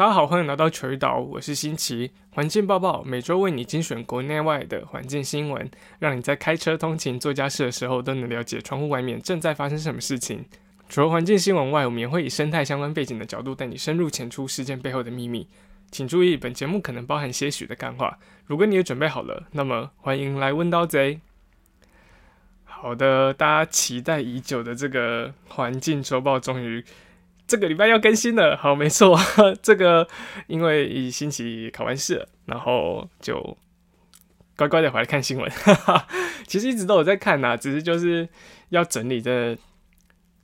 大家好，欢迎来到球岛，我是新奇。环境报报每周为你精选国内外的环境新闻，让你在开车通勤、做家事的时候都能了解窗户外面正在发生什么事情。除了环境新闻外，我们也会以生态相关背景的角度带你深入浅出事件背后的秘密。请注意，本节目可能包含些许的干话。如果你也准备好了，那么欢迎来问刀贼。好的，大家期待已久的这个环境周报终于。这个礼拜要更新了，好，没错，这个因为一星期考完试，然后就乖乖的回来看新闻。其实一直都有在看呐，只是就是要整理的，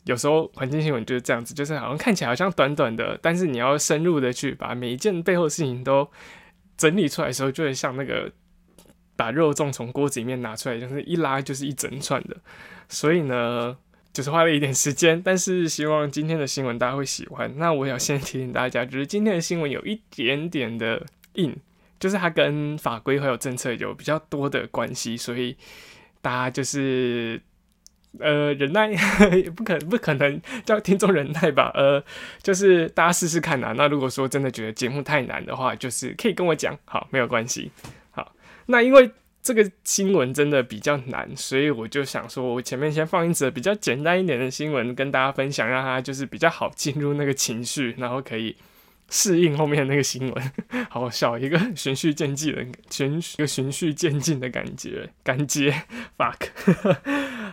有时候环境新闻就是这样子，就是好像看起来好像短短的，但是你要深入的去把每一件背后的事情都整理出来的时候，就会像那个把肉粽从锅子里面拿出来，就是一拉就是一整串的，所以呢。就是花了一点时间，但是希望今天的新闻大家会喜欢。那我要先提醒大家，就是今天的新闻有一点点的硬，就是它跟法规还有政策有比较多的关系，所以大家就是呃忍耐，也不可不可能叫听众忍耐吧？呃，就是大家试试看呐。那如果说真的觉得节目太难的话，就是可以跟我讲，好，没有关系。好，那因为。这个新闻真的比较难，所以我就想说，我前面先放一则比较简单一点的新闻跟大家分享，让他就是比较好进入那个情绪，然后可以适应后面那个新闻。好笑，一个循序渐进的循一个循序渐进的感觉，感觉 fuck。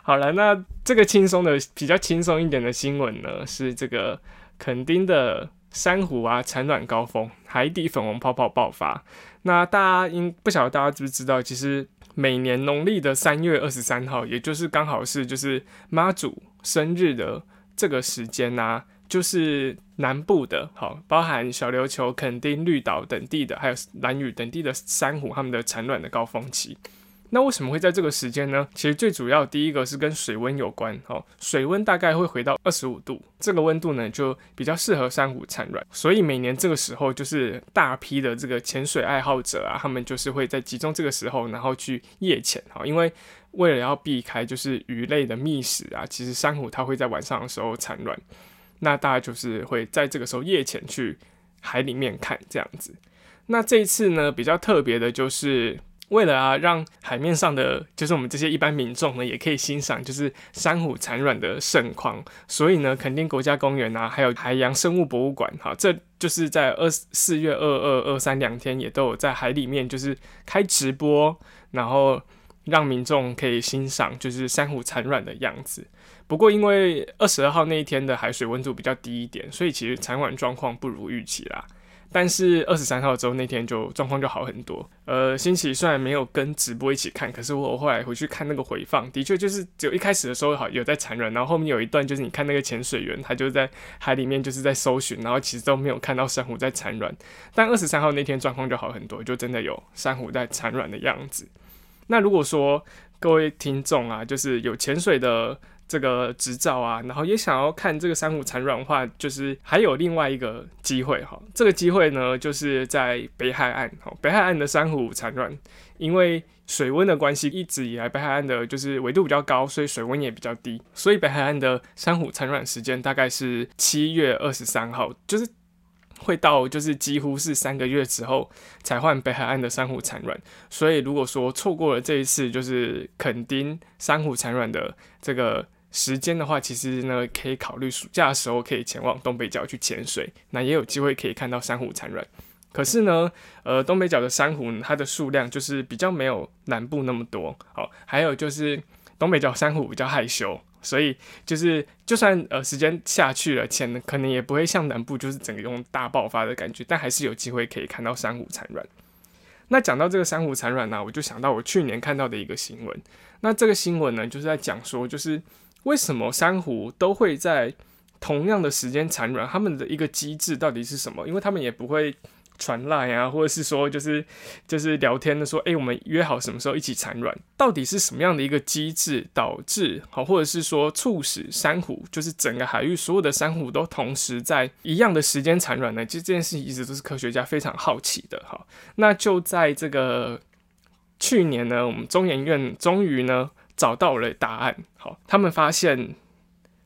好了，那这个轻松的比较轻松一点的新闻呢，是这个垦丁的珊瑚啊产卵高峰，海底粉红泡泡爆发。那大家应不晓得大家知不知道，其实每年农历的三月二十三号，也就是刚好是就是妈祖生日的这个时间呐，就是南部的，好，包含小琉球、垦丁、绿岛等地的，还有蓝屿等地的珊瑚，它们的产卵的高峰期。那为什么会在这个时间呢？其实最主要第一个是跟水温有关，哦，水温大概会回到二十五度，这个温度呢就比较适合珊瑚产卵，所以每年这个时候就是大批的这个潜水爱好者啊，他们就是会在集中这个时候，然后去夜潜，哈，因为为了要避开就是鱼类的觅食啊，其实珊瑚它会在晚上的时候产卵，那大家就是会在这个时候夜潜去海里面看这样子。那这一次呢比较特别的就是。为了啊，让海面上的就是我们这些一般民众呢，也可以欣赏就是珊瑚产卵的盛况，所以呢，垦丁国家公园啊，还有海洋生物博物馆，哈，这就是在二四月二二二三两天也都有在海里面就是开直播，然后让民众可以欣赏就是珊瑚产卵的样子。不过因为二十二号那一天的海水温度比较低一点，所以其实产卵状况不如预期啦。但是二十三号之后那天就状况就好很多。呃，新奇虽然没有跟直播一起看，可是我后来回去看那个回放，的确就是只有一开始的时候好有在产卵，然后后面有一段就是你看那个潜水员他就在海里面就是在搜寻，然后其实都没有看到珊瑚在产卵。但二十三号那天状况就好很多，就真的有珊瑚在产卵的样子。那如果说各位听众啊，就是有潜水的。这个执照啊，然后也想要看这个珊瑚产卵的话，就是还有另外一个机会哈。这个机会呢，就是在北海岸哈。北海岸的珊瑚产卵，因为水温的关系，一直以来北海岸的就是纬度比较高，所以水温也比较低，所以北海岸的珊瑚产卵时间大概是七月二十三号，就是会到就是几乎是三个月之后才换北海岸的珊瑚产卵。所以如果说错过了这一次，就是垦丁珊瑚产卵的这个。时间的话，其实呢，可以考虑暑假的时候可以前往东北角去潜水，那也有机会可以看到珊瑚产卵。可是呢，呃，东北角的珊瑚它的数量就是比较没有南部那么多。好，还有就是东北角珊瑚比较害羞，所以就是就算呃时间下去了，潜可能也不会像南部就是整个用大爆发的感觉，但还是有机会可以看到珊瑚产卵。那讲到这个珊瑚产卵呢，我就想到我去年看到的一个新闻。那这个新闻呢，就是在讲说，就是。为什么珊瑚都会在同样的时间产卵？它们的一个机制到底是什么？因为他们也不会传赖啊，或者是说就是就是聊天的说，哎，我们约好什么时候一起产卵？到底是什么样的一个机制导致好，或者是说促使珊瑚就是整个海域所有的珊瑚都同时在一样的时间产卵呢？其实这件事情一直都是科学家非常好奇的。哈，那就在这个去年呢，我们中研院终于呢。找到了答案，好，他们发现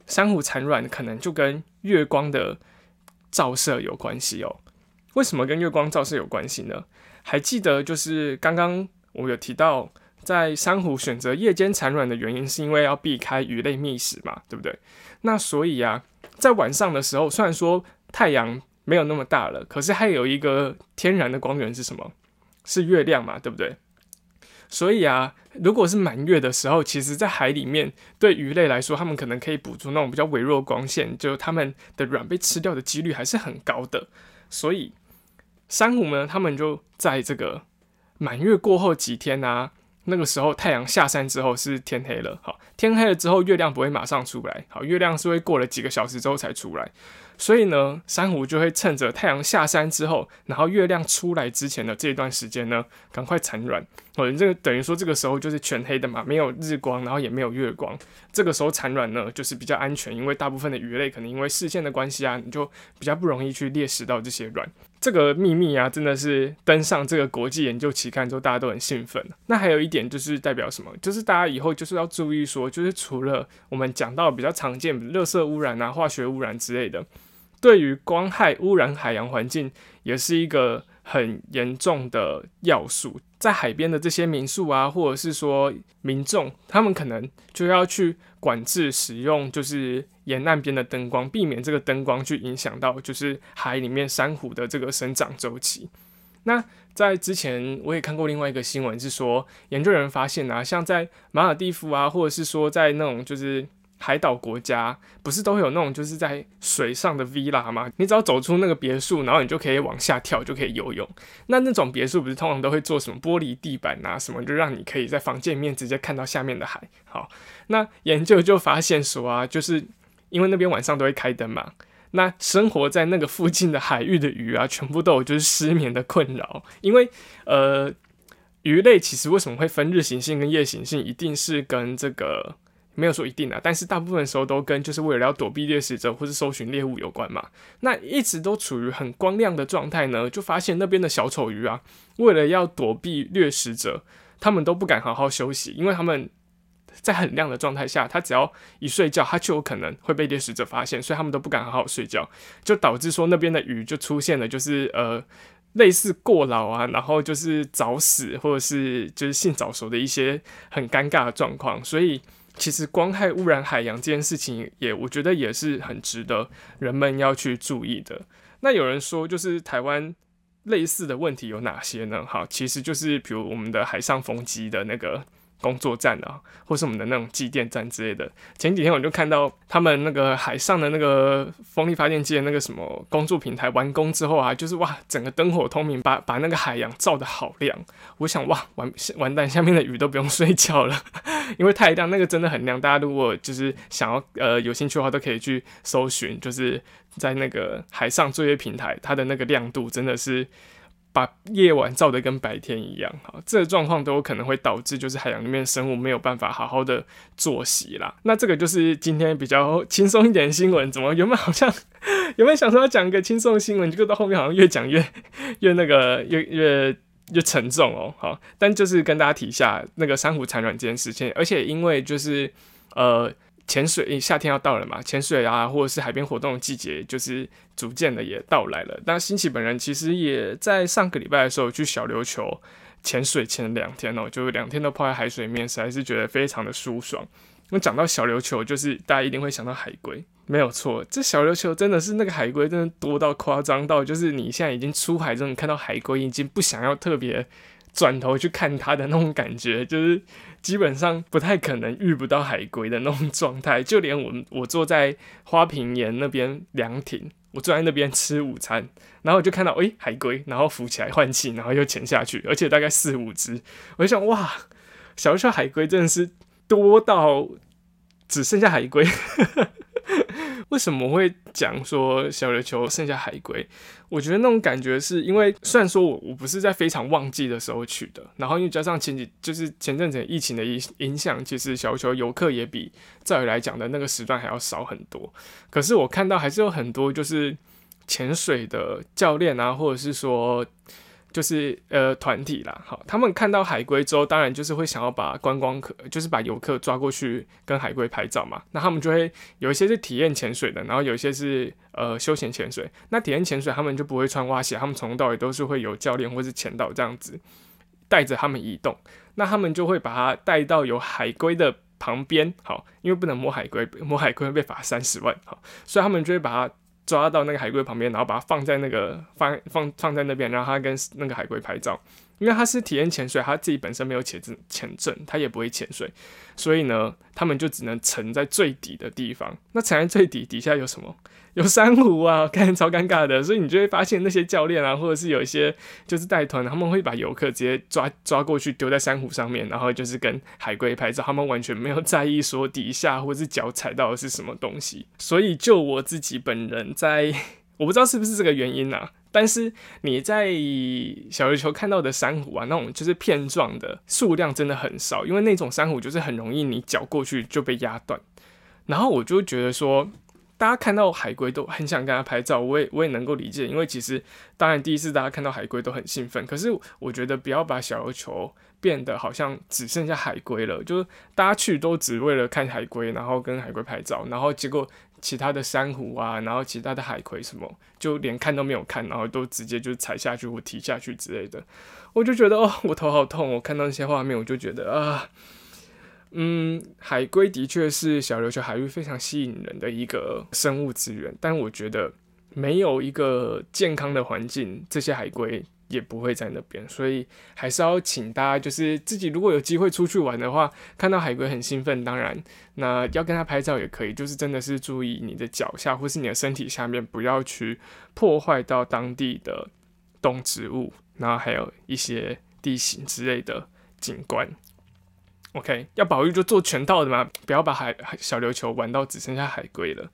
珊瑚产卵可能就跟月光的照射有关系哦。为什么跟月光照射有关系呢？还记得就是刚刚我有提到，在珊瑚选择夜间产卵的原因，是因为要避开鱼类觅食嘛，对不对？那所以啊，在晚上的时候，虽然说太阳没有那么大了，可是还有一个天然的光源是什么？是月亮嘛，对不对？所以啊，如果是满月的时候，其实，在海里面，对鱼类来说，它们可能可以捕捉那种比较微弱光线，就它们的卵被吃掉的几率还是很高的。所以，珊瑚呢，它们就在这个满月过后几天啊，那个时候太阳下山之后是天黑了，好，天黑了之后，月亮不会马上出来，好，月亮是会过了几个小时之后才出来。所以呢，珊瑚就会趁着太阳下山之后，然后月亮出来之前的这段时间呢，赶快产卵。哦，你这个等于说这个时候就是全黑的嘛，没有日光，然后也没有月光。这个时候产卵呢，就是比较安全，因为大部分的鱼类可能因为视线的关系啊，你就比较不容易去猎食到这些卵。这个秘密啊，真的是登上这个国际研究期刊之后，大家都很兴奋。那还有一点就是代表什么？就是大家以后就是要注意说，就是除了我们讲到比较常见，热色污染啊、化学污染之类的。对于光害污染海洋环境，也是一个很严重的要素。在海边的这些民宿啊，或者是说民众，他们可能就要去管制使用，就是沿岸边的灯光，避免这个灯光去影响到就是海里面珊瑚的这个生长周期。那在之前我也看过另外一个新闻，是说研究人员发现啊，像在马尔蒂夫啊，或者是说在那种就是。海岛国家不是都会有那种就是在水上的 villa 吗？你只要走出那个别墅，然后你就可以往下跳，就可以游泳。那那种别墅不是通常都会做什么玻璃地板啊，什么就让你可以在房间里面直接看到下面的海。好，那研究就发现说啊，就是因为那边晚上都会开灯嘛，那生活在那个附近的海域的鱼啊，全部都有就是失眠的困扰。因为呃，鱼类其实为什么会分日行性跟夜行性，一定是跟这个。没有说一定啊，但是大部分时候都跟就是为了要躲避猎食者或是搜寻猎物有关嘛。那一直都处于很光亮的状态呢，就发现那边的小丑鱼啊，为了要躲避掠食者，他们都不敢好好休息，因为他们在很亮的状态下，他只要一睡觉，他就有可能会被猎食者发现，所以他们都不敢好好睡觉，就导致说那边的鱼就出现了就是呃类似过劳啊，然后就是早死或者是就是性早熟的一些很尴尬的状况，所以。其实光害污染海洋这件事情，也我觉得也是很值得人们要去注意的。那有人说，就是台湾类似的问题有哪些呢？好，其实就是比如我们的海上风机的那个。工作站啊，或是我们的那种机电站之类的。前几天我就看到他们那个海上的那个风力发电机的那个什么工作平台完工之后啊，就是哇，整个灯火通明，把把那个海洋照得好亮。我想哇，完完蛋，下面的鱼都不用睡觉了，因为太亮，那个真的很亮。大家如果就是想要呃有兴趣的话，都可以去搜寻，就是在那个海上作业平台，它的那个亮度真的是。把夜晚照得跟白天一样，哈，这个状况都有可能会导致就是海洋里面生物没有办法好好的作息啦。那这个就是今天比较轻松一点的新闻，怎么原本好像有没有想说要讲一个轻松的新闻，结果到后面好像越讲越越那个越越越沉重哦，好，但就是跟大家提一下那个珊瑚产卵这件事情，而且因为就是呃。潜水，夏天要到了嘛？潜水啊，或者是海边活动的季节，就是逐渐的也到来了。那新奇本人其实也在上个礼拜的时候去小琉球潜水，潜了两天哦，就两天都泡在海水面，实在是觉得非常的舒爽。那讲到小琉球，就是大家一定会想到海龟，没有错。这小琉球真的是那个海龟，真的多到夸张到，就是你现在已经出海之后，你看到海龟已经不想要特别。转头去看它的那种感觉，就是基本上不太可能遇不到海龟的那种状态。就连我我坐在花瓶岩那边凉亭，我坐在那边吃午餐，然后我就看到诶海龟，然后浮起来换气，然后又潜下去，而且大概四五只。我就想哇，小小海龟真的是多到只剩下海龟。为什么会讲说小琉球剩下海龟？我觉得那种感觉是因为，虽然说我我不是在非常旺季的时候去的，然后又加上前几就是前阵子疫情的影影响，其实小琉球游客也比照理来讲的那个时段还要少很多。可是我看到还是有很多就是潜水的教练啊，或者是说。就是呃团体啦，好，他们看到海龟之后，当然就是会想要把观光客，就是把游客抓过去跟海龟拍照嘛。那他们就会有一些是体验潜水的，然后有一些是呃休闲潜水。那体验潜水他们就不会穿蛙鞋，他们从头到尾都是会有教练或是潜导这样子带着他们移动。那他们就会把它带到有海龟的旁边，好，因为不能摸海龟，摸海龟会被罚三十万，好，所以他们就会把它。抓到那个海龟旁边，然后把它放在那个放放放在那边，然后他跟那个海龟拍照。因为他是体验潜水，他自己本身没有潜证，潜证他也不会潜水，所以呢，他们就只能沉在最底的地方。那沉在最底底下有什么？有珊瑚啊，看超尴尬的。所以你就会发现那些教练啊，或者是有一些就是带团，他们会把游客直接抓抓过去丢在珊瑚上面，然后就是跟海龟拍照。他们完全没有在意说底下或者是脚踩到的是什么东西。所以就我自己本人在，我不知道是不是这个原因啊。但是你在小琉球看到的珊瑚啊，那种就是片状的数量真的很少，因为那种珊瑚就是很容易你脚过去就被压断。然后我就觉得说，大家看到海龟都很想跟它拍照，我也我也能够理解，因为其实当然第一次大家看到海龟都很兴奋，可是我觉得不要把小琉球变得好像只剩下海龟了，就是大家去都只为了看海龟，然后跟海龟拍照，然后结果。其他的珊瑚啊，然后其他的海葵什么，就连看都没有看，然后都直接就踩下去或踢下去之类的，我就觉得哦，我头好痛。我看到那些画面，我就觉得啊，嗯，海龟的确是小琉球海域非常吸引人的一个生物资源，但我觉得没有一个健康的环境，这些海龟。也不会在那边，所以还是要请大家，就是自己如果有机会出去玩的话，看到海龟很兴奋，当然那要跟它拍照也可以，就是真的是注意你的脚下或是你的身体下面，不要去破坏到当地的动植物，然后还有一些地形之类的景观。OK，要保育就做全套的嘛，不要把海小琉球玩到只剩下海龟了。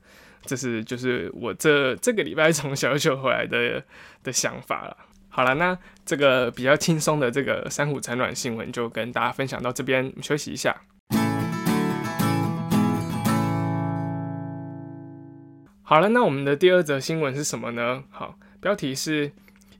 这是就是我这这个礼拜从小琉球回来的的想法了。好了，那这个比较轻松的这个珊瑚产卵新闻就跟大家分享到这边，休息一下。好了，那我们的第二则新闻是什么呢？好，标题是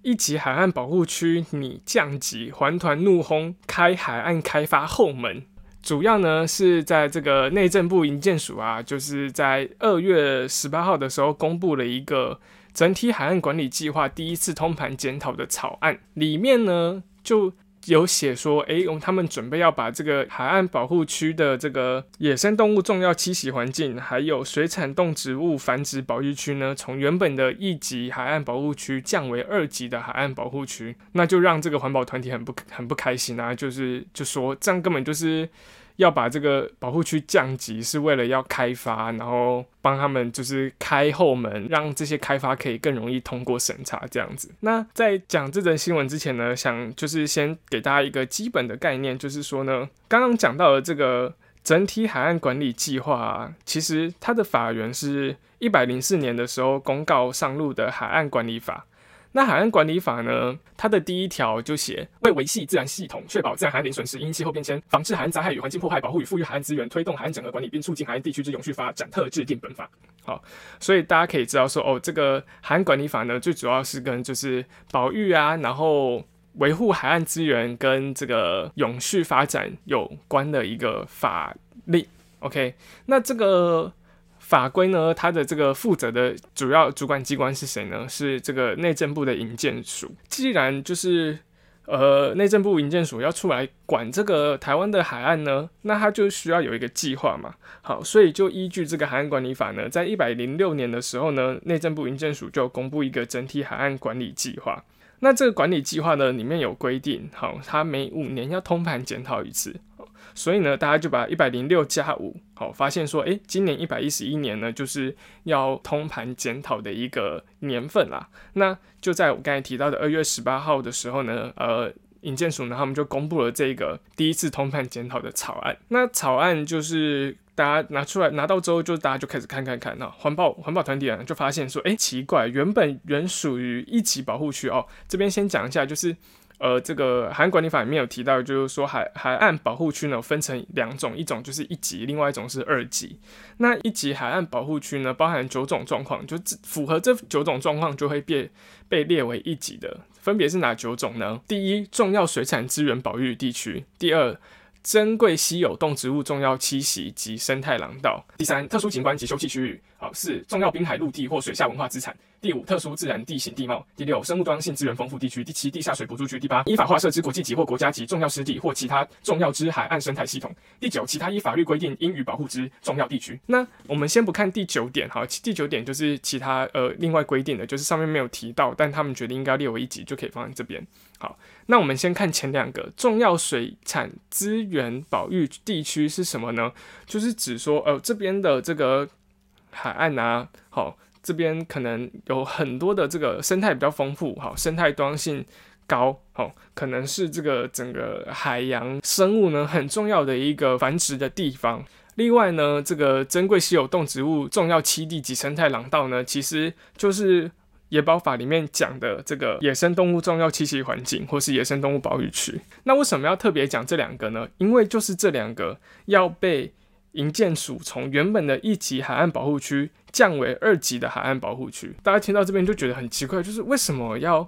一级海岸保护区拟降级，环团怒轰开海岸开发后门。主要呢是在这个内政部营建署啊，就是在二月十八号的时候公布了一个。整体海岸管理计划第一次通盘检讨的草案里面呢，就有写说，哎，他们准备要把这个海岸保护区的这个野生动物重要栖息环境，还有水产动植物繁殖保育区呢，从原本的一级海岸保护区降为二级的海岸保护区，那就让这个环保团体很不很不开心啊，就是就说这样根本就是。要把这个保护区降级，是为了要开发，然后帮他们就是开后门，让这些开发可以更容易通过审查这样子。那在讲这则新闻之前呢，想就是先给大家一个基本的概念，就是说呢，刚刚讲到的这个整体海岸管理计划，啊其实它的法源是一百零四年的时候公告上路的海岸管理法。那海岸管理法呢？它的第一条就写，为维系自然系统，确保自然海岸零损失，因气候变迁，防治海岸灾害与环境破坏，保护与富裕海岸资源，推动海岸整合管理，并促进海岸地区之永续发展，特制定本法。好，所以大家可以知道说，哦，这个海岸管理法呢，最主要是跟就是保育啊，然后维护海岸资源跟这个永续发展有关的一个法令。OK，那这个。法规呢？它的这个负责的主要主管机关是谁呢？是这个内政部的营建署。既然就是呃内政部营建署要出来管这个台湾的海岸呢，那它就需要有一个计划嘛。好，所以就依据这个海岸管理法呢，在一百零六年的时候呢，内政部营建署就公布一个整体海岸管理计划。那这个管理计划呢，里面有规定，好，它每五年要通盘检讨一次。所以呢，大家就把一百零六加五，好，发现说，诶，今年一百一十一年呢，就是要通盘检讨的一个年份啦。那就在我刚才提到的二月十八号的时候呢，呃，营建署呢，他们就公布了这个第一次通盘检讨的草案。那草案就是大家拿出来拿到之后，就大家就开始看看看，那环保环保团体啊，就发现说，诶，奇怪，原本原属于一级保护区哦，这边先讲一下，就是。呃，这个海岸管理法里面有提到，就是说海海岸保护区呢分成两种，一种就是一级，另外一种是二级。那一级海岸保护区呢，包含九种状况，就符合这九种状况就会被被列为一级的分别是哪九种呢？第一，重要水产资源保育地区；第二，珍贵稀有动植物重要栖息及生态廊道；第三，特殊景观及休憩区域；四，重要滨海陆地或水下文化资产；第五，特殊自然地形地貌；第六，生物多样性资源丰富地区；第七，地下水补助区；第八，依法划设之国际级或国家级重要湿地或其他重要之海岸生态系统；第九，其他依法律规定应予保护之重要地区。那我们先不看第九点，哈，第九点就是其他呃另外规定的，就是上面没有提到，但他们觉得应该列为一级，就可以放在这边。好，那我们先看前两个重要水产资源保育地区是什么呢？就是指说，呃，这边的这个海岸啊，好，这边可能有很多的这个生态比较丰富，好，生态多样性高，好，可能是这个整个海洋生物呢很重要的一个繁殖的地方。另外呢，这个珍贵稀有动植物重要栖地及生态廊道呢，其实就是。野保法里面讲的这个野生动物重要栖息环境，或是野生动物保育区，那为什么要特别讲这两个呢？因为就是这两个要被营建署从原本的一级海岸保护区降为二级的海岸保护区。大家听到这边就觉得很奇怪，就是为什么要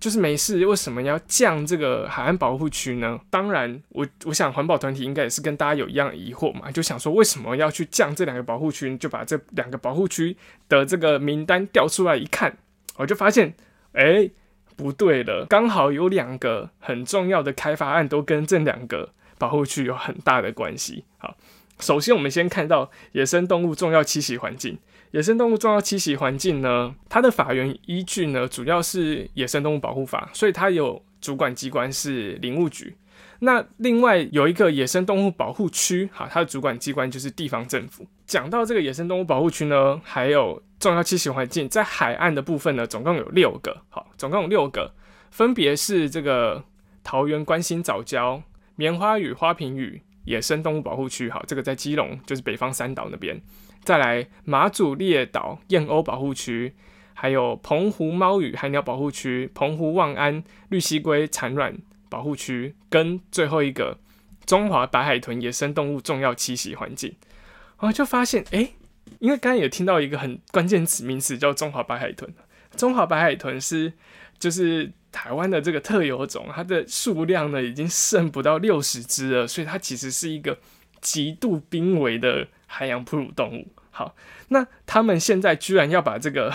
就是没事，为什么要降这个海岸保护区呢？当然，我我想环保团体应该也是跟大家有一样疑惑嘛，就想说为什么要去降这两个保护区？就把这两个保护区的这个名单调出来一看。我就发现，哎，不对了，刚好有两个很重要的开发案都跟这两个保护区有很大的关系。好，首先我们先看到野生动物重要栖息环境。野生动物重要栖息环境呢，它的法源依据呢，主要是野生动物保护法，所以它有主管机关是林务局。那另外有一个野生动物保护区，哈，它的主管机关就是地方政府。讲到这个野生动物保护区呢，还有重要栖息环境，在海岸的部分呢，总共有六个，好，总共有六个，分别是这个桃园关心早礁、棉花屿花瓶屿野生动物保护区，好，这个在基隆，就是北方三岛那边。再来马祖列岛燕鸥保护区，还有澎湖猫屿海鸟保护区、澎湖望安绿蜥龟产卵。保护区跟最后一个中华白海豚野生动物重要栖息环境，我就发现，哎，因为刚刚也听到一个很关键词名词叫中华白海豚，中华白海豚是就是台湾的这个特有种，它的数量呢已经剩不到六十只了，所以它其实是一个极度濒危的海洋哺乳动物。好，那他们现在居然要把这个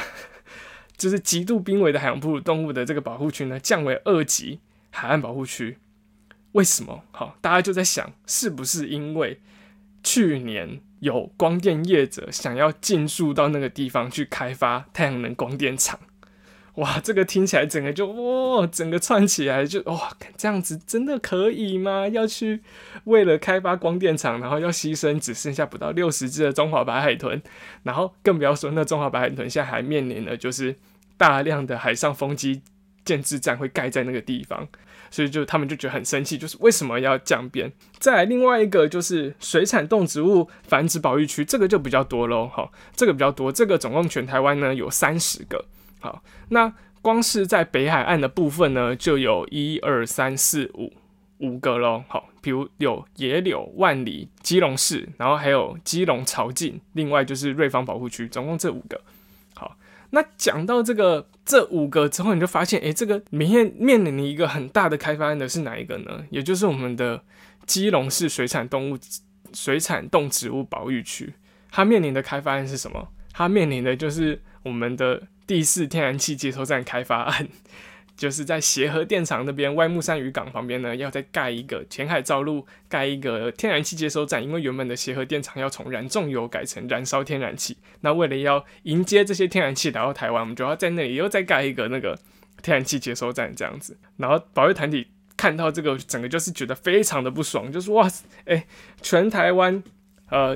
就是极度濒危的海洋哺乳动物的这个保护区呢降为二级。海岸保护区为什么好？大家就在想，是不是因为去年有光电业者想要进驻到那个地方去开发太阳能光电厂？哇，这个听起来整个就哇，整个串起来就哇，这样子真的可以吗？要去为了开发光电厂，然后要牺牲只剩下不到六十只的中华白海豚，然后更不要说那中华白海豚现在还面临的就是大量的海上风机。建制站会盖在那个地方，所以就他们就觉得很生气，就是为什么要降边？再来另外一个就是水产动植物繁殖保育区，这个就比较多喽。好，这个比较多，这个总共全台湾呢有三十个。好，那光是在北海岸的部分呢，就有一二三四五五个喽。好，比如有野柳、万里、基隆市，然后还有基隆潮境，另外就是瑞芳保护区，总共这五个。好。那讲到这个这五个之后，你就发现，哎，这个明天面临的一个很大的开发案的是哪一个呢？也就是我们的基隆市水产动物水产动植物保育区，它面临的开发案是什么？它面临的就是我们的第四天然气接收站开发案。就是在协和电厂那边，外木山渔港旁边呢，要再盖一个前海造陆，盖一个天然气接收站。因为原本的协和电厂要从燃重油改成燃烧天然气，那为了要迎接这些天然气来到台湾，我们就要在那里又再盖一个那个天然气接收站这样子。然后保育团体看到这个，整个就是觉得非常的不爽，就是哇，哎，全台湾，呃，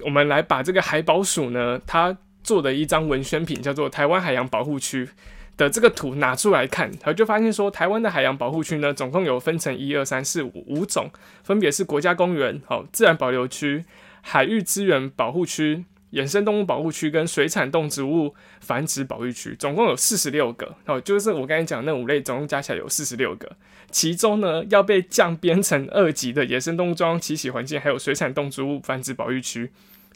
我们来把这个海保署呢，它做的一张文宣品叫做台湾海洋保护区。的这个图拿出来看，然后就发现说，台湾的海洋保护区呢，总共有分成一二三四五五种，分别是国家公园、好自然保留区、海域资源保护区、野生动物保护区跟水产动植物繁殖保育区，总共有四十六个。好，就是我刚才讲那五类，总共加起来有四十六个。其中呢，要被降编成二级的野生动物栖息环境，还有水产动植物繁殖保育区，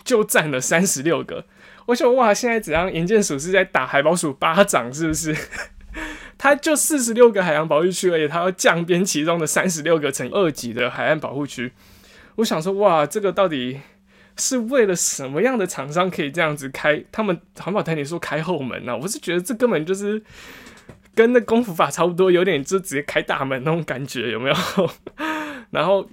就占了三十六个。我想哇，现在怎样？营建署是在打海宝署巴掌，是不是？它就四十六个海洋保护区而已，它要降编其中的三十六个成二级的海岸保护区。我想说，哇，这个到底是为了什么样的厂商可以这样子开？他们环保团体说开后门呢？我是觉得这根本就是跟那功夫法差不多，有点就直接开大门那种感觉，有没有？然后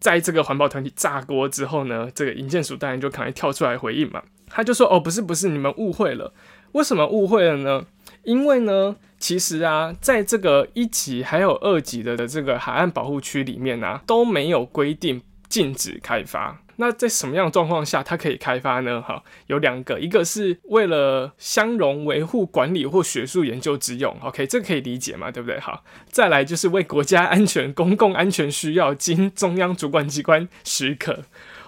在这个环保团体炸锅之后呢，这个银建署当然就可能跳出来回应嘛，他就说：“哦，不是不是，你们误会了。为什么误会了呢？因为呢。”其实啊，在这个一级还有二级的的这个海岸保护区里面啊，都没有规定禁止开发。那在什么样的状况下它可以开发呢？哈，有两个，一个是为了相容维护管理或学术研究之用，OK，这可以理解嘛，对不对？好，再来就是为国家安全、公共安全需要，经中央主管机关许可。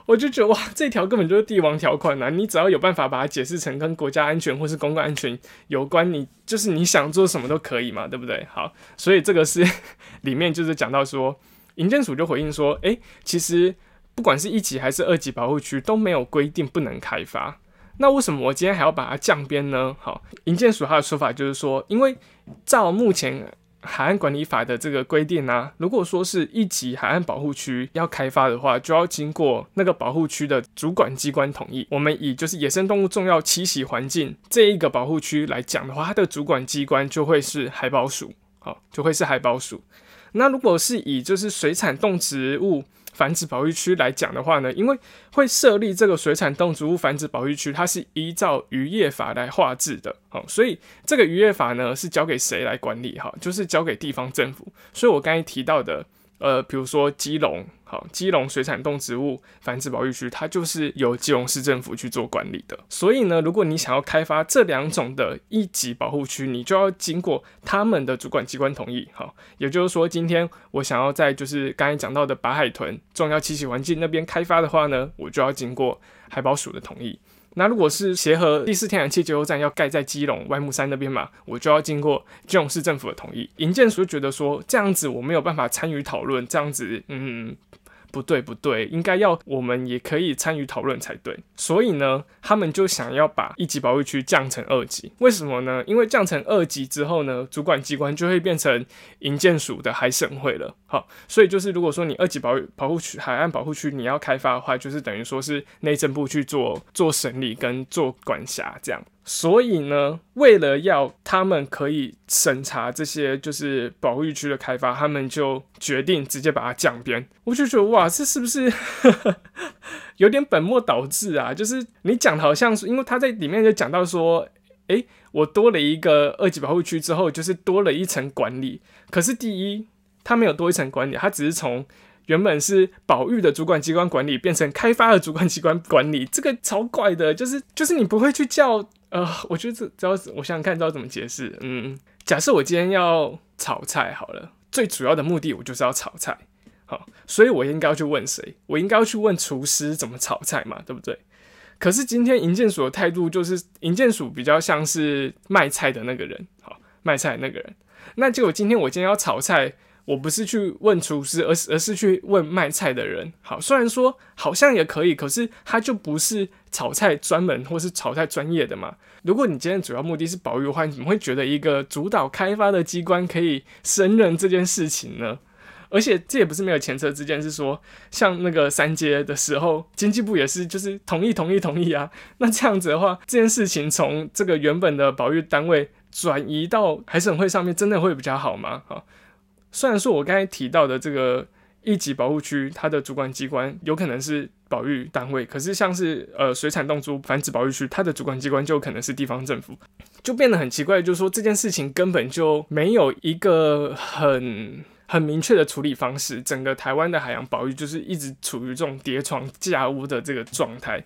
我就觉得哇，这条根本就是帝王条款呐！你只要有办法把它解释成跟国家安全或是公共安全有关，你就是你想做什么都可以嘛，对不对？好，所以这个是 里面就是讲到说，营建署就回应说，诶，其实不管是一级还是二级保护区都没有规定不能开发，那为什么我今天还要把它降边呢？好，营建署它的说法就是说，因为照目前。海岸管理法的这个规定呢，如果说是一级海岸保护区要开发的话，就要经过那个保护区的主管机关同意。我们以就是野生动物重要栖息环境这一个保护区来讲的话，它的主管机关就会是海保署，好，就会是海保署。那如果是以就是水产动植物繁殖保育区来讲的话呢，因为会设立这个水产动植物繁殖保育区，它是依照渔业法来划制的，好，所以这个渔业法呢是交给谁来管理？哈，就是交给地方政府。所以我刚才提到的。呃，比如说基隆，好，基隆水产动植物繁殖保育区，它就是由基隆市政府去做管理的。所以呢，如果你想要开发这两种的一级保护区，你就要经过他们的主管机关同意。好，也就是说，今天我想要在就是刚才讲到的白海豚重要栖息环境那边开发的话呢，我就要经过海保署的同意。那如果是协和第四天然气接收站要盖在基隆外木山那边嘛，我就要经过基隆市政府的同意。营建署觉得说这样子我没有办法参与讨论，这样子嗯。不对不对，应该要我们也可以参与讨论才对。所以呢，他们就想要把一级保护区降成二级。为什么呢？因为降成二级之后呢，主管机关就会变成营建署的海审会了。好，所以就是如果说你二级保保护区海岸保护区你要开发的话，就是等于说是内政部去做做审理跟做管辖这样。所以呢，为了要他们可以审查这些就是保育区的开发，他们就决定直接把它降边。我就觉得哇，这是不是 有点本末倒置啊？就是你讲的好像是，因为他在里面就讲到说，诶，我多了一个二级保护区之后，就是多了一层管理。可是第一，他没有多一层管理，他只是从原本是保育的主管机关管理变成开发的主管机关管理，这个超怪的。就是就是你不会去叫。呃，我觉得这知道，我想想看，知道怎么解释。嗯，假设我今天要炒菜好了，最主要的目的我就是要炒菜，好，所以我应该要去问谁？我应该要去问厨师怎么炒菜嘛，对不对？可是今天银建署的态度就是，银建署比较像是卖菜的那个人，好，卖菜的那个人。那结果今天我今天要炒菜。我不是去问厨师，而是而是去问卖菜的人。好，虽然说好像也可以，可是他就不是炒菜专门或是炒菜专业的嘛。如果你今天主要目的是保育的话，你怎么会觉得一个主导开发的机关可以胜任这件事情呢？而且这也不是没有前车之鉴，是说像那个三阶的时候，经济部也是就是同意同意同意啊。那这样子的话，这件事情从这个原本的保育单位转移到海审会上面，真的会比较好吗？好。虽然说我刚才提到的这个一级保护区，它的主管机关有可能是保育单位，可是像是呃水产动物繁殖保育区，它的主管机关就可能是地方政府，就变得很奇怪。就是说这件事情根本就没有一个很很明确的处理方式，整个台湾的海洋保育就是一直处于这种叠床架屋的这个状态。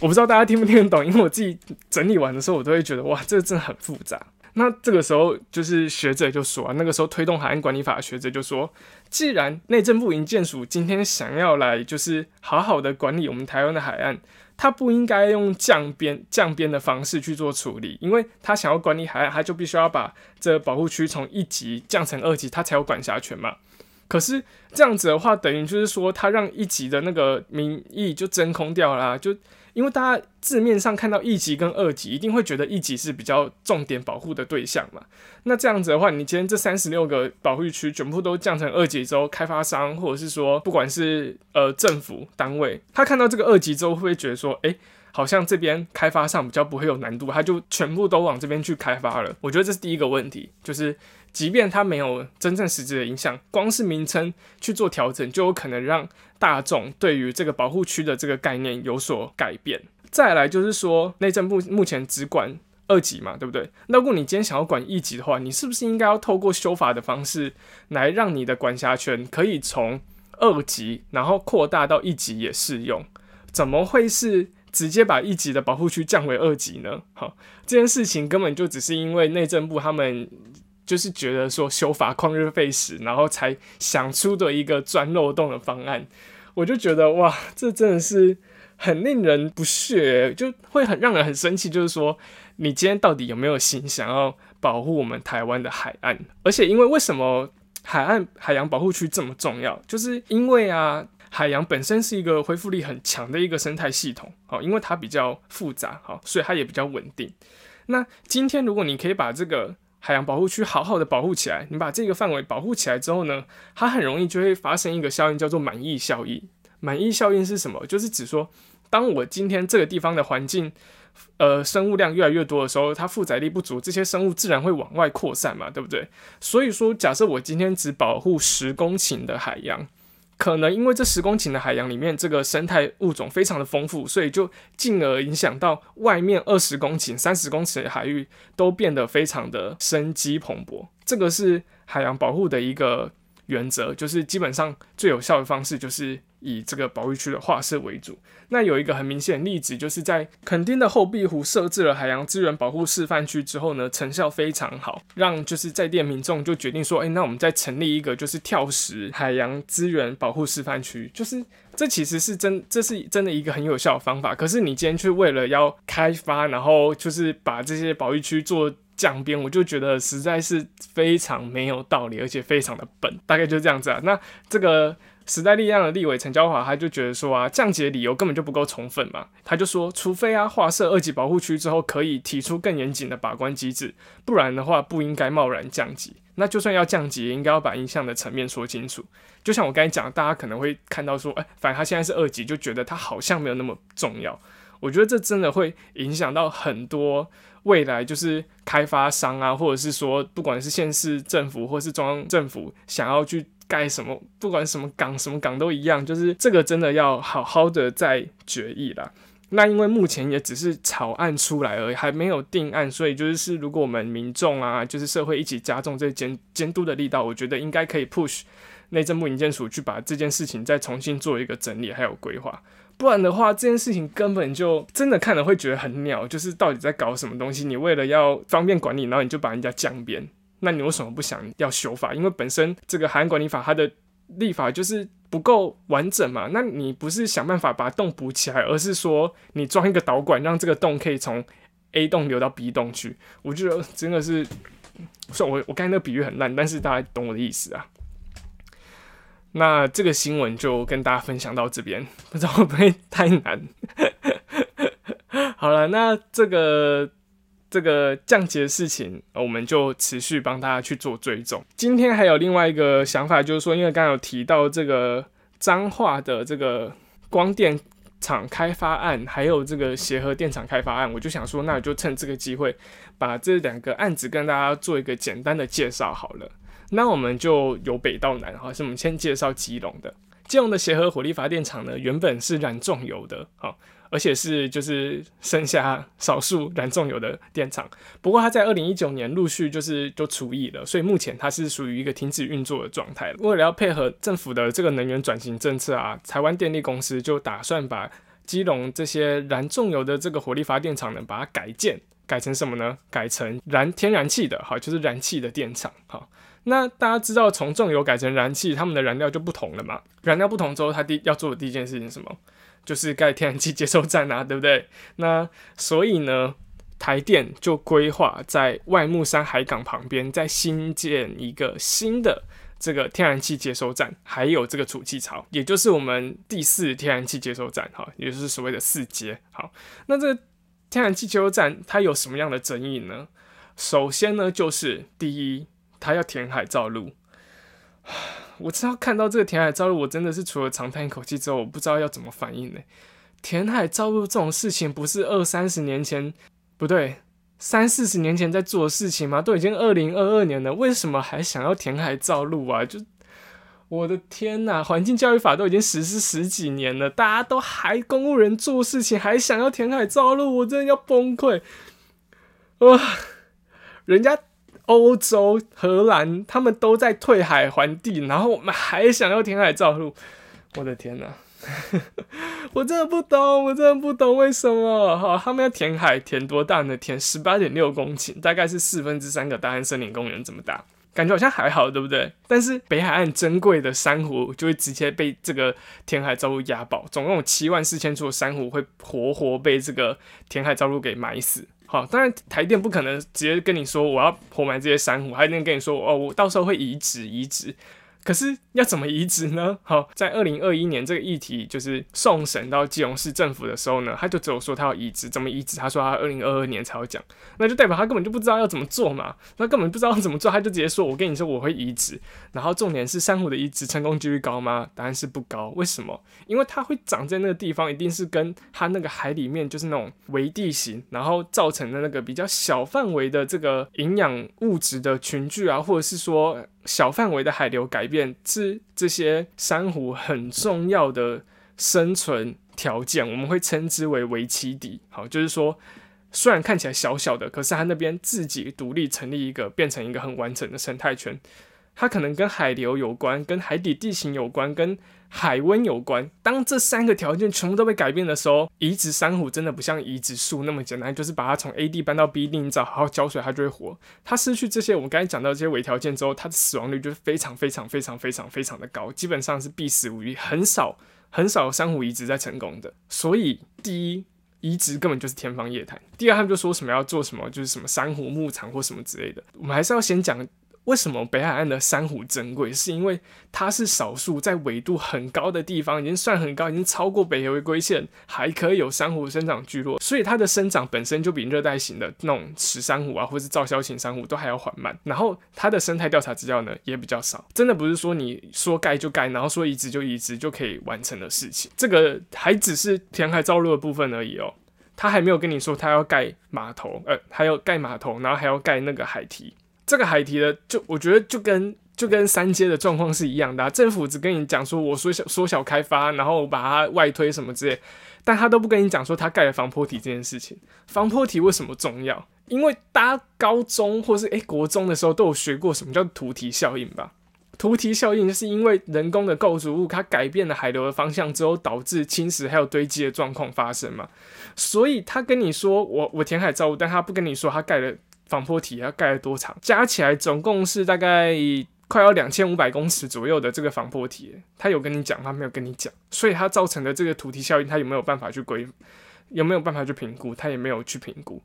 我不知道大家听不听得懂，因为我自己整理完的时候，我都会觉得哇，这真的很复杂。那这个时候，就是学者就说啊，那个时候推动海岸管理法的学者就说，既然内政部营建署今天想要来，就是好好的管理我们台湾的海岸，他不应该用降边降边的方式去做处理，因为他想要管理海岸，他就必须要把这保护区从一级降成二级，他才有管辖权嘛。可是这样子的话，等于就是说，他让一级的那个名义就真空掉了，就因为大家字面上看到一级跟二级，一定会觉得一级是比较重点保护的对象嘛。那这样子的话，你今天这三十六个保护区全部都降成二级之后，开发商或者是说不管是呃政府单位，他看到这个二级之后，会不会觉得说，哎，好像这边开发上比较不会有难度，他就全部都往这边去开发了？我觉得这是第一个问题，就是。即便它没有真正实质的影响，光是名称去做调整，就有可能让大众对于这个保护区的这个概念有所改变。再来就是说，内政部目前只管二级嘛，对不对？那如果你今天想要管一级的话，你是不是应该要透过修法的方式来让你的管辖权可以从二级，然后扩大到一级也适用？怎么会是直接把一级的保护区降为二级呢？好，这件事情根本就只是因为内政部他们。就是觉得说修法旷日费时，然后才想出的一个钻漏洞的方案，我就觉得哇，这真的是很令人不屑，就会很让人很生气。就是说，你今天到底有没有心想要保护我们台湾的海岸？而且，因为为什么海岸海洋保护区这么重要？就是因为啊，海洋本身是一个恢复力很强的一个生态系统，好，因为它比较复杂，好，所以它也比较稳定。那今天如果你可以把这个海洋保护区好好的保护起来，你把这个范围保护起来之后呢，它很容易就会发生一个效应，叫做满意效应。满意效应是什么？就是指说，当我今天这个地方的环境，呃，生物量越来越多的时候，它负载力不足，这些生物自然会往外扩散嘛，对不对？所以说，假设我今天只保护十公顷的海洋。可能因为这十公顷的海洋里面，这个生态物种非常的丰富，所以就进而影响到外面二十公顷、三十公顷的海域都变得非常的生机蓬勃。这个是海洋保护的一个原则，就是基本上最有效的方式就是。以这个保育区的划设为主，那有一个很明显的例子，就是在垦丁的后壁湖设置了海洋资源保护示范区之后呢，成效非常好，让就是在地民众就决定说，哎，那我们再成立一个就是跳石海洋资源保护示范区，就是这其实是真，这是真的一个很有效的方法。可是你今天去为了要开发，然后就是把这些保育区做降边，我就觉得实在是非常没有道理，而且非常的笨，大概就这样子啊。那这个。时代力量的立委陈娇华，他就觉得说啊，降级的理由根本就不够充分嘛。他就说，除非啊划设二级保护区之后，可以提出更严谨的把关机制，不然的话不应该贸然降级。那就算要降级，也应该要把影响的层面说清楚。就像我刚才讲，大家可能会看到说，哎，反正他现在是二级，就觉得他好像没有那么重要。我觉得这真的会影响到很多未来，就是开发商啊，或者是说不管是县市政府或是中央政府想要去。盖什么，不管什么港，什么港都一样，就是这个真的要好好的再决议了。那因为目前也只是草案出来而已，还没有定案，所以就是是如果我们民众啊，就是社会一起加重这监监督的力道，我觉得应该可以 push 内政部营建署去把这件事情再重新做一个整理还有规划。不然的话，这件事情根本就真的看了会觉得很鸟，就是到底在搞什么东西？你为了要方便管理，然后你就把人家降边。那你为什么不想要修法？因为本身这个海岸管理法它的立法就是不够完整嘛。那你不是想办法把洞补起来，而是说你装一个导管，让这个洞可以从 A 洞流到 B 洞去。我觉得真的是，算我我刚才那个比喻很烂，但是大家懂我的意思啊。那这个新闻就跟大家分享到这边，不知道会不会太难？好了，那这个。这个降级的事情，我们就持续帮大家去做追踪。今天还有另外一个想法，就是说，因为刚刚有提到这个彰化的这个光电厂开发案，还有这个协和电厂开发案，我就想说，那我就趁这个机会，把这两个案子跟大家做一个简单的介绍好了。那我们就由北到南，哈，是我们先介绍基隆的。基隆的协和火力发电厂呢，原本是燃重油的，好。而且是就是剩下少数燃重油的电厂，不过它在二零一九年陆续就是都除役了，所以目前它是属于一个停止运作的状态。为了要配合政府的这个能源转型政策啊，台湾电力公司就打算把基隆这些燃重油的这个火力发电厂呢，把它改建改成什么呢？改成燃天然气的，好，就是燃气的电厂。好，那大家知道从重油改成燃气，他们的燃料就不同了嘛？燃料不同之后，它第要做的第一件事情是什么？就是盖天然气接收站啊，对不对？那所以呢，台电就规划在外木山海港旁边再新建一个新的这个天然气接收站，还有这个储气槽，也就是我们第四天然气接收站，哈，也就是所谓的四阶。好，那这天然气接收站它有什么样的争议呢？首先呢，就是第一，他要填海造陆。我知道看到这个填海造陆，我真的是除了长叹一口气之后，我不知道要怎么反应呢。填海造陆这种事情，不是二三十年前，不对。三四十年前在做的事情吗？都已经二零二二年了，为什么还想要填海造陆啊？就我的天呐，环境教育法都已经实施十几年了，大家都还公务人做事情，还想要填海造陆，我真的要崩溃！哇，人家欧洲、荷兰他们都在退海还地，然后我们还想要填海造陆，我的天呐！我真的不懂，我真的不懂为什么哈，他们要填海，填多大呢？填十八点六公顷，大概是四分之三个大安森林公园这么大，感觉好像还好，对不对？但是北海岸珍贵的珊瑚就会直接被这个填海造陆压爆，总共有七万四千处的珊瑚会活活被这个填海造陆给埋死。好，当然台电不可能直接跟你说我要活埋这些珊瑚，还能跟你说哦，我到时候会移植移植。可是要怎么移植呢？好，在二零二一年这个议题就是送审到基隆市政府的时候呢，他就只有说他要移植，怎么移植？他说他二零二二年才要讲，那就代表他根本就不知道要怎么做嘛，他根本不知道怎么做，他就直接说：“我跟你说我会移植。”然后重点是珊瑚的移植成功几率高吗？答案是不高。为什么？因为它会长在那个地方，一定是跟它那个海里面就是那种微地形，然后造成的那个比较小范围的这个营养物质的群聚啊，或者是说。小范围的海流改变是这些珊瑚很重要的生存条件，我们会称之为围栖底。好，就是说，虽然看起来小小的，可是它那边自己独立成立一个，变成一个很完整的生态圈。它可能跟海流有关，跟海底地形有关，跟海温有关。当这三个条件全部都被改变的时候，移植珊瑚真的不像移植树那么简单，就是把它从 A 地搬到 B 地，你只要好好浇水，它就会活。它失去这些我们刚才讲到这些伪条件之后，它的死亡率就是非常非常非常非常非常的高，基本上是必死无疑，很少很少珊瑚移植在成功的。所以第一，移植根本就是天方夜谭；第二，他们就说什么要做什么，就是什么珊瑚牧场或什么之类的。我们还是要先讲。为什么北海岸的珊瑚珍贵？是因为它是少数在纬度很高的地方，已经算很高，已经超过北回归线，还可以有珊瑚生长聚落，所以它的生长本身就比热带型的那种石珊瑚啊，或是造礁型珊瑚都还要缓慢。然后它的生态调查资料呢也比较少，真的不是说你说盖就盖，然后说移植就移植就可以完成的事情。这个还只是填海造陆的部分而已哦，他还没有跟你说他要盖码头，呃，还要盖码头，然后还要盖那个海堤。这个海堤的，就我觉得就跟就跟三阶的状况是一样的，政府只跟你讲说我缩小缩小开发，然后把它外推什么之类，但他都不跟你讲说他盖了防坡堤这件事情。防坡堤为什么重要？因为大家高中或是诶国中的时候都有学过什么叫图堤效应吧？图堤效应就是因为人工的构筑物它改变了海流的方向之后，导致侵蚀还有堆积的状况发生嘛。所以他跟你说我我填海造陆，但他不跟你说他盖了。防坡体要盖了多长？加起来总共是大概快要两千五百公尺左右的这个防坡体，他有跟你讲，他没有跟你讲，所以它造成的这个土地效应，他有没有办法去规？有没有办法去评估？他也没有去评估，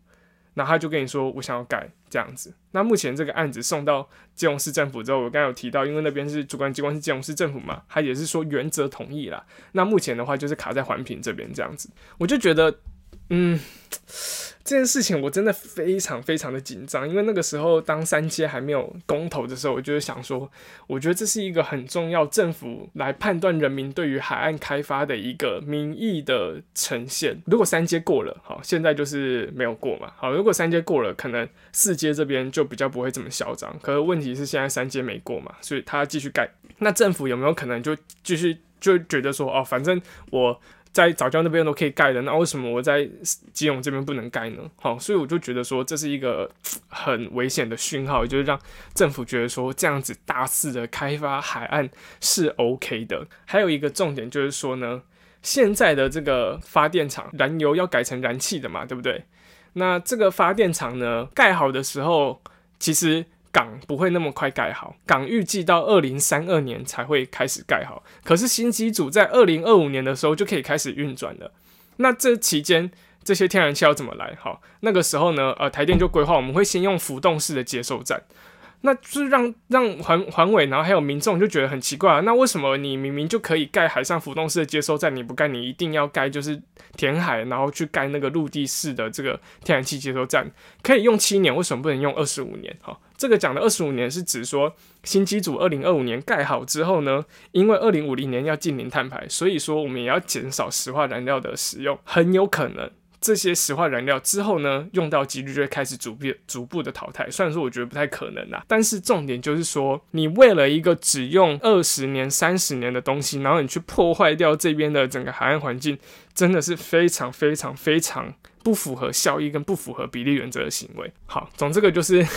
然后他就跟你说，我想要盖这样子。那目前这个案子送到基隆市政府之后，我刚刚有提到，因为那边是主管机关是基隆市政府嘛，他也是说原则同意啦。那目前的话就是卡在环评这边这样子，我就觉得，嗯。这件事情我真的非常非常的紧张，因为那个时候当三阶还没有公投的时候，我就是想说，我觉得这是一个很重要，政府来判断人民对于海岸开发的一个民意的呈现。如果三阶过了，好，现在就是没有过嘛，好，如果三阶过了，可能四阶这边就比较不会这么嚣张。可是问题是现在三阶没过嘛，所以他继续盖，那政府有没有可能就继续就觉得说，哦，反正我。在早教那边都可以盖的，那为什么我在基隆这边不能盖呢？好，所以我就觉得说这是一个 很危险的讯号，就是让政府觉得说这样子大肆的开发海岸是 OK 的。还有一个重点就是说呢，现在的这个发电厂燃油要改成燃气的嘛，对不对？那这个发电厂呢盖好的时候，其实。港不会那么快盖好，港预计到二零三二年才会开始盖好。可是新机组在二零二五年的时候就可以开始运转了。那这期间这些天然气要怎么来？好，那个时候呢，呃，台电就规划我们会先用浮动式的接收站。那就是让让环环委，然后还有民众就觉得很奇怪啊。那为什么你明明就可以盖海上浮动式的接收站，你不盖，你一定要盖就是填海，然后去盖那个陆地式的这个天然气接收站，可以用七年，为什么不能用二十五年？哈，这个讲的二十五年是指说新机组二零二五年盖好之后呢，因为二零五零年要进零碳排，所以说我们也要减少石化燃料的使用，很有可能。这些石化燃料之后呢，用到几率就会开始逐步逐步的淘汰。虽然说我觉得不太可能啦，但是重点就是说，你为了一个只用二十年、三十年的东西，然后你去破坏掉这边的整个海岸环境，真的是非常非常非常不符合效益跟不符合比例原则的行为。好，总这个就是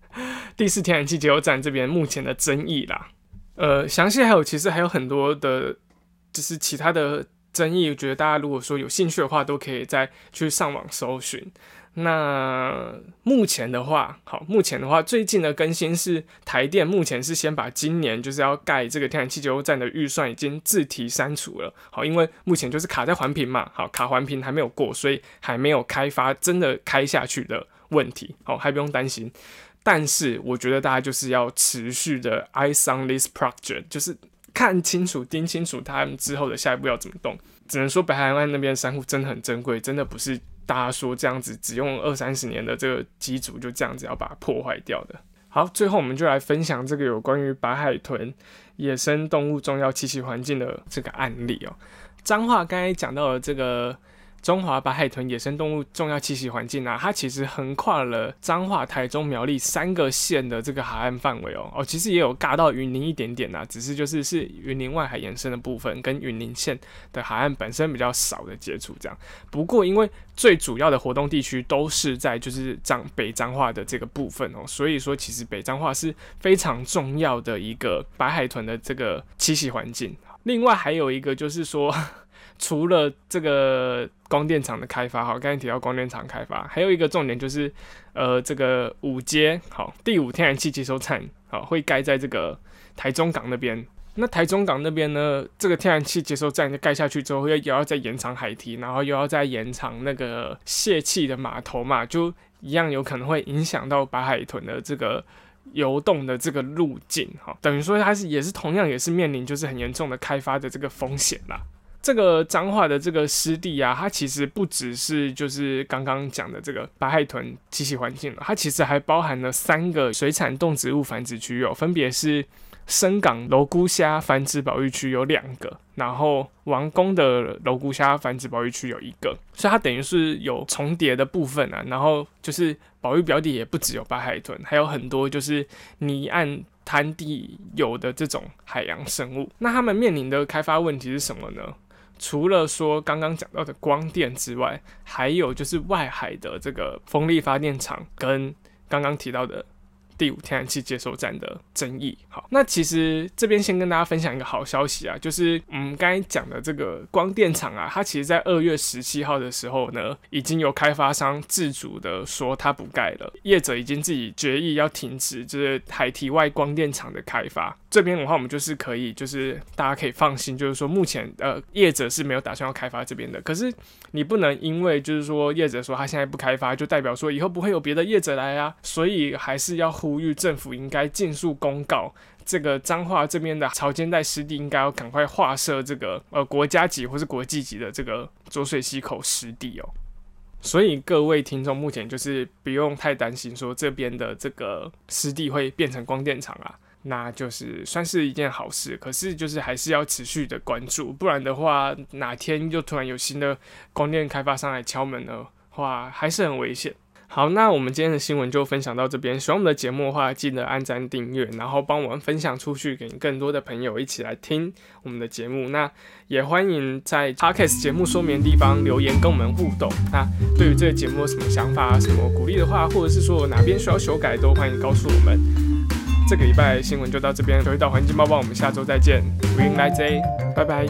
第四天然气接收站这边目前的争议啦。呃，详细还有其实还有很多的，就是其他的。争议，我觉得大家如果说有兴趣的话，都可以再去上网搜寻。那目前的话，好，目前的话，最近的更新是台电目前是先把今年就是要盖这个天然气加油站的预算已经自提删除了。好，因为目前就是卡在环评嘛，好，卡环评还没有过，所以还没有开发真的开下去的问题。好，还不用担心。但是我觉得大家就是要持续的 eyes on this project，就是。看清楚、盯清楚他们之后的下一步要怎么动，只能说北海岸那边的珊瑚真的很珍贵，真的不是大家说这样子只用二三十年的这个机组就这样子要把它破坏掉的。好，最后我们就来分享这个有关于白海豚野生动物重要栖息环境的这个案例哦。脏话刚才讲到了这个。中华白海豚野生动物重要栖息环境啊，它其实横跨了彰化、台中、苗栗三个县的这个海岸范围哦。哦，其实也有尬到云林一点点呐，只是就是是云林外海延伸的部分，跟云林县的海岸本身比较少的接触这样。不过因为最主要的活动地区都是在就是彰北彰化的这个部分哦，所以说其实北彰化是非常重要的一个白海豚的这个栖息环境。另外还有一个就是说。除了这个光电厂的开发，哈，刚才提到光电厂开发，还有一个重点就是，呃，这个五阶，好，第五天然气接收站，好，会盖在这个台中港那边。那台中港那边呢，这个天然气接收站就盖下去之后，又又要再延长海堤，然后又要再延长那个泄气的码头嘛，就一样有可能会影响到白海豚的这个游动的这个路径，哈，等于说它是也是同样也是面临就是很严重的开发的这个风险啦。这个彰化的这个湿地啊，它其实不只是就是刚刚讲的这个白海豚栖息环境了，它其实还包含了三个水产动植物繁殖区域，分别是深港楼菇虾繁殖保育区有两个，然后王宫的楼菇虾繁殖保育区有一个，所以它等于是有重叠的部分啊。然后就是保育表底也不只有白海豚，还有很多就是泥岸滩地有的这种海洋生物。那他们面临的开发问题是什么呢？除了说刚刚讲到的光电之外，还有就是外海的这个风力发电厂跟刚刚提到的。第五天然气接收站的争议，好，那其实这边先跟大家分享一个好消息啊，就是我们刚才讲的这个光电厂啊，它其实在二月十七号的时候呢，已经有开发商自主的说它不盖了，业者已经自己决议要停止，就是海堤外光电厂的开发。这边的话，我们就是可以，就是大家可以放心，就是说目前呃业者是没有打算要开发这边的。可是你不能因为就是说业者说他现在不开发，就代表说以后不会有别的业者来啊，所以还是要呼。吁政府应该尽速公告，这个彰化这边的潮间带湿地应该要赶快划设这个呃国家级或是国际级的这个浊水溪口湿地哦。所以各位听众目前就是不用太担心说这边的这个湿地会变成光电厂啊，那就是算是一件好事。可是就是还是要持续的关注，不然的话哪天又突然有新的光电开发商来敲门的话，还是很危险。好，那我们今天的新闻就分享到这边。喜欢我们的节目的话，记得按赞订阅，然后帮我们分享出去，给更多的朋友一起来听我们的节目。那也欢迎在 Podcast 节目说明的地方留言跟我们互动。那对于这个节目有什么想法、什么鼓励的话，或者是说哪边需要修改，都欢迎告诉我们。这个礼拜新闻就到这边，回到环境报报，我们下周再见。Green Light Day，拜拜。